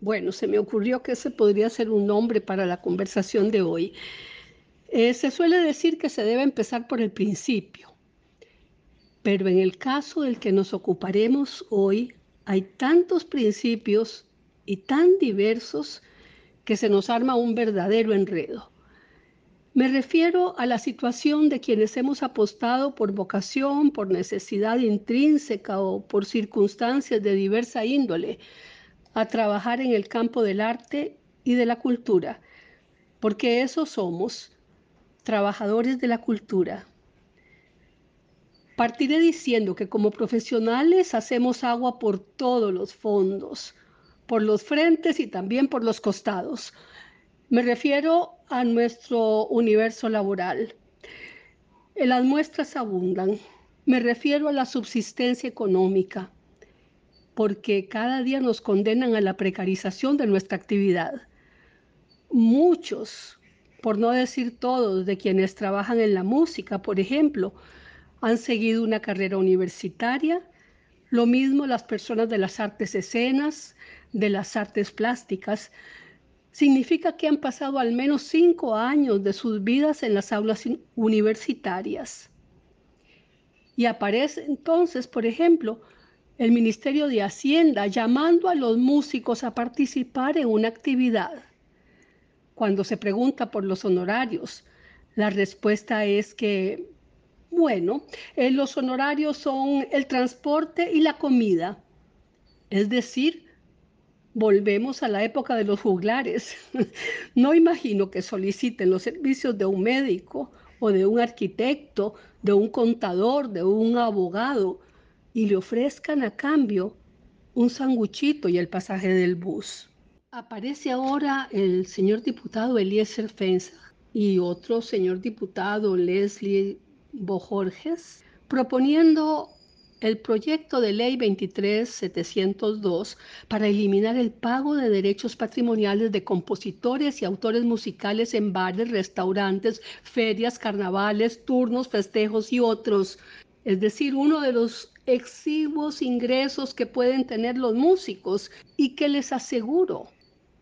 Bueno, se me ocurrió que ese podría ser un nombre para la conversación de hoy. Eh, se suele decir que se debe empezar por el principio, pero en el caso del que nos ocuparemos hoy, hay tantos principios y tan diversos que se nos arma un verdadero enredo. Me refiero a la situación de quienes hemos apostado por vocación, por necesidad intrínseca o por circunstancias de diversa índole a trabajar en el campo del arte y de la cultura, porque eso somos, trabajadores de la cultura. Partiré diciendo que como profesionales hacemos agua por todos los fondos, por los frentes y también por los costados. Me refiero a nuestro universo laboral. Las muestras abundan. Me refiero a la subsistencia económica porque cada día nos condenan a la precarización de nuestra actividad. Muchos, por no decir todos, de quienes trabajan en la música, por ejemplo, han seguido una carrera universitaria, lo mismo las personas de las artes escenas, de las artes plásticas, significa que han pasado al menos cinco años de sus vidas en las aulas universitarias. Y aparece entonces, por ejemplo, el Ministerio de Hacienda llamando a los músicos a participar en una actividad. Cuando se pregunta por los honorarios, la respuesta es que, bueno, eh, los honorarios son el transporte y la comida. Es decir, volvemos a la época de los juglares. no imagino que soliciten los servicios de un médico o de un arquitecto, de un contador, de un abogado y le ofrezcan a cambio un sanguchito y el pasaje del bus. Aparece ahora el señor diputado Eliezer Fensa y otro señor diputado Leslie Bojorges proponiendo el proyecto de ley 23702 para eliminar el pago de derechos patrimoniales de compositores y autores musicales en bares, restaurantes, ferias, carnavales, turnos, festejos y otros. Es decir, uno de los exiguos ingresos que pueden tener los músicos y que les aseguro,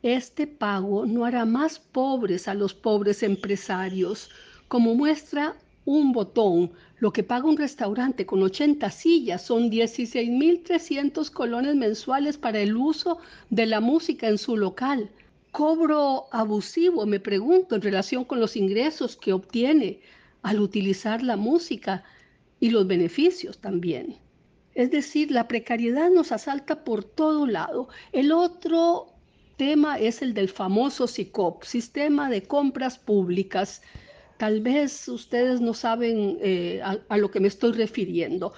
este pago no hará más pobres a los pobres empresarios, como muestra un botón. Lo que paga un restaurante con 80 sillas son 16.300 colones mensuales para el uso de la música en su local. Cobro abusivo, me pregunto, en relación con los ingresos que obtiene al utilizar la música y los beneficios también. Es decir, la precariedad nos asalta por todo lado. El otro tema es el del famoso SICOP, Sistema de Compras Públicas. Tal vez ustedes no saben eh, a, a lo que me estoy refiriendo.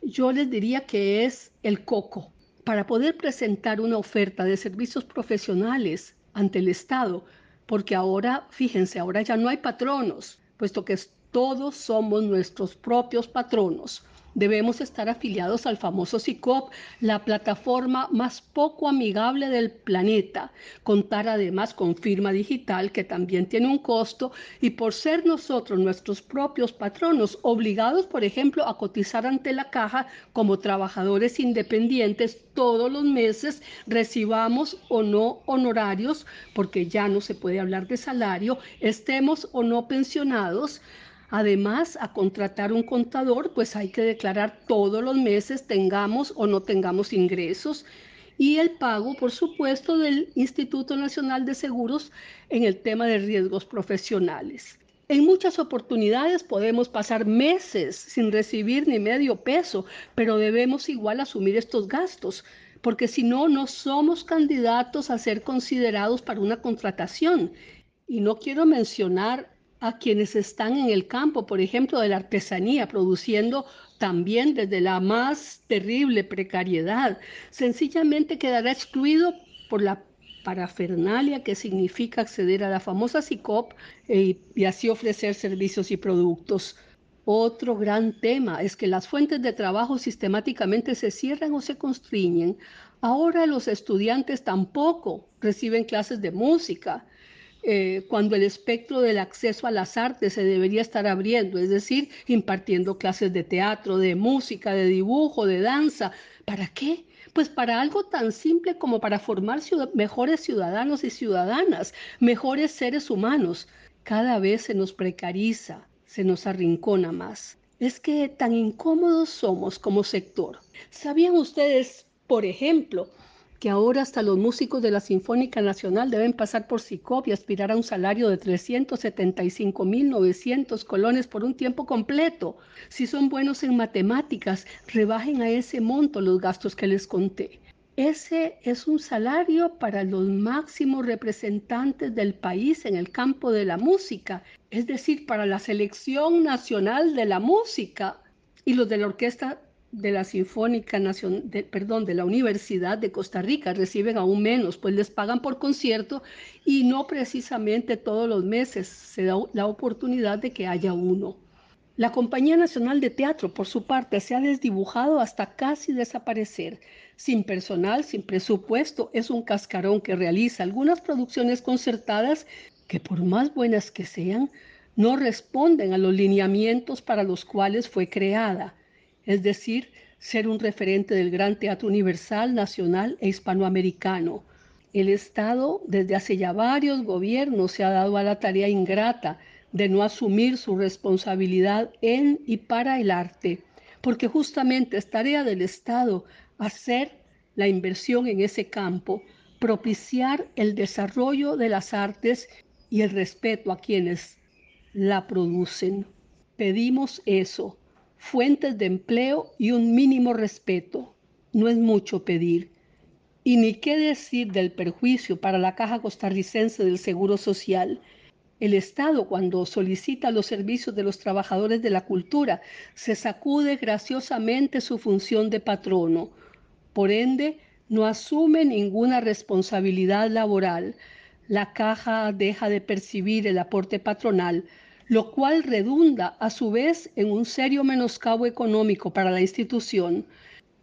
Yo les diría que es el coco. Para poder presentar una oferta de servicios profesionales ante el Estado, porque ahora, fíjense, ahora ya no hay patronos, puesto que todos somos nuestros propios patronos debemos estar afiliados al famoso SICOP, la plataforma más poco amigable del planeta. Contar además con firma digital, que también tiene un costo, y por ser nosotros nuestros propios patronos, obligados, por ejemplo, a cotizar ante la caja como trabajadores independientes todos los meses, recibamos o no honorarios, porque ya no se puede hablar de salario, estemos o no pensionados, Además, a contratar un contador, pues hay que declarar todos los meses, tengamos o no tengamos ingresos. Y el pago, por supuesto, del Instituto Nacional de Seguros en el tema de riesgos profesionales. En muchas oportunidades podemos pasar meses sin recibir ni medio peso, pero debemos igual asumir estos gastos, porque si no, no somos candidatos a ser considerados para una contratación. Y no quiero mencionar a quienes están en el campo, por ejemplo, de la artesanía, produciendo también desde la más terrible precariedad. Sencillamente quedará excluido por la parafernalia que significa acceder a la famosa SICOP eh, y así ofrecer servicios y productos. Otro gran tema es que las fuentes de trabajo sistemáticamente se cierran o se constriñen. Ahora los estudiantes tampoco reciben clases de música, eh, cuando el espectro del acceso a las artes se debería estar abriendo, es decir, impartiendo clases de teatro, de música, de dibujo, de danza. ¿Para qué? Pues para algo tan simple como para formar mejores ciudadanos y ciudadanas, mejores seres humanos. Cada vez se nos precariza, se nos arrincona más. Es que tan incómodos somos como sector. ¿Sabían ustedes, por ejemplo, que ahora hasta los músicos de la Sinfónica Nacional deben pasar por SICOP y aspirar a un salario de 375.900 colones por un tiempo completo. Si son buenos en matemáticas, rebajen a ese monto los gastos que les conté. Ese es un salario para los máximos representantes del país en el campo de la música, es decir, para la selección nacional de la música y los de la Orquesta de la Sinfónica Nacional, perdón, de la Universidad de Costa Rica reciben aún menos, pues les pagan por concierto y no precisamente todos los meses se da la oportunidad de que haya uno. La Compañía Nacional de Teatro, por su parte, se ha desdibujado hasta casi desaparecer. Sin personal, sin presupuesto, es un cascarón que realiza algunas producciones concertadas que por más buenas que sean, no responden a los lineamientos para los cuales fue creada es decir, ser un referente del gran teatro universal, nacional e hispanoamericano. El Estado desde hace ya varios gobiernos se ha dado a la tarea ingrata de no asumir su responsabilidad en y para el arte, porque justamente es tarea del Estado hacer la inversión en ese campo, propiciar el desarrollo de las artes y el respeto a quienes la producen. Pedimos eso, fuentes de empleo y un mínimo respeto. No es mucho pedir. Y ni qué decir del perjuicio para la Caja Costarricense del Seguro Social. El Estado, cuando solicita los servicios de los trabajadores de la cultura, se sacude graciosamente su función de patrono. Por ende, no asume ninguna responsabilidad laboral. La caja deja de percibir el aporte patronal, lo cual redunda a su vez en un serio menoscabo económico para la institución.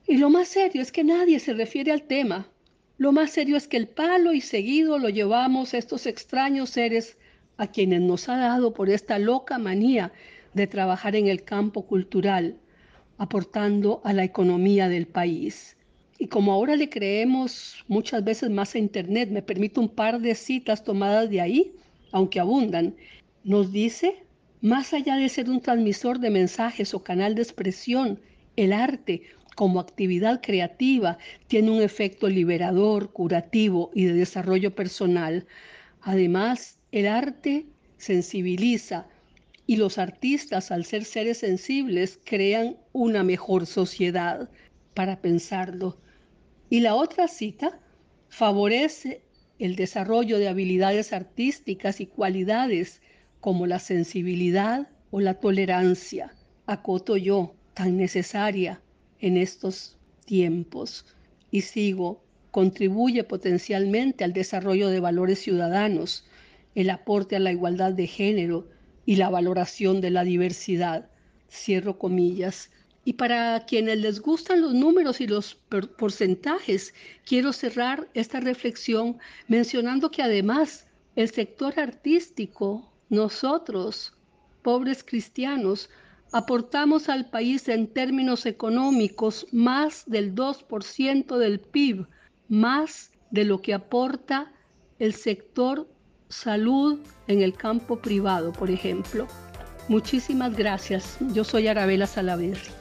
Y lo más serio es que nadie se refiere al tema. Lo más serio es que el palo y seguido lo llevamos a estos extraños seres a quienes nos ha dado por esta loca manía de trabajar en el campo cultural, aportando a la economía del país. Y como ahora le creemos muchas veces más a Internet, me permito un par de citas tomadas de ahí, aunque abundan, nos dice, más allá de ser un transmisor de mensajes o canal de expresión, el arte como actividad creativa tiene un efecto liberador, curativo y de desarrollo personal. Además, el arte sensibiliza y los artistas, al ser seres sensibles, crean una mejor sociedad para pensarlo. Y la otra cita favorece el desarrollo de habilidades artísticas y cualidades como la sensibilidad o la tolerancia, acoto yo, tan necesaria en estos tiempos. Y sigo, contribuye potencialmente al desarrollo de valores ciudadanos, el aporte a la igualdad de género y la valoración de la diversidad. Cierro comillas. Y para quienes les gustan los números y los porcentajes, quiero cerrar esta reflexión mencionando que además el sector artístico nosotros, pobres cristianos, aportamos al país en términos económicos más del 2% del PIB, más de lo que aporta el sector salud en el campo privado, por ejemplo. Muchísimas gracias. Yo soy Arabela Salaverri.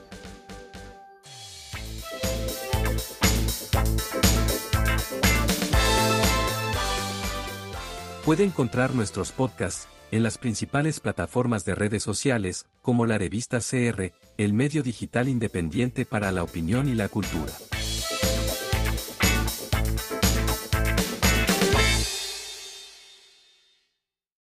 Puede encontrar nuestros podcasts en las principales plataformas de redes sociales, como la revista CR, el medio digital independiente para la opinión y la cultura.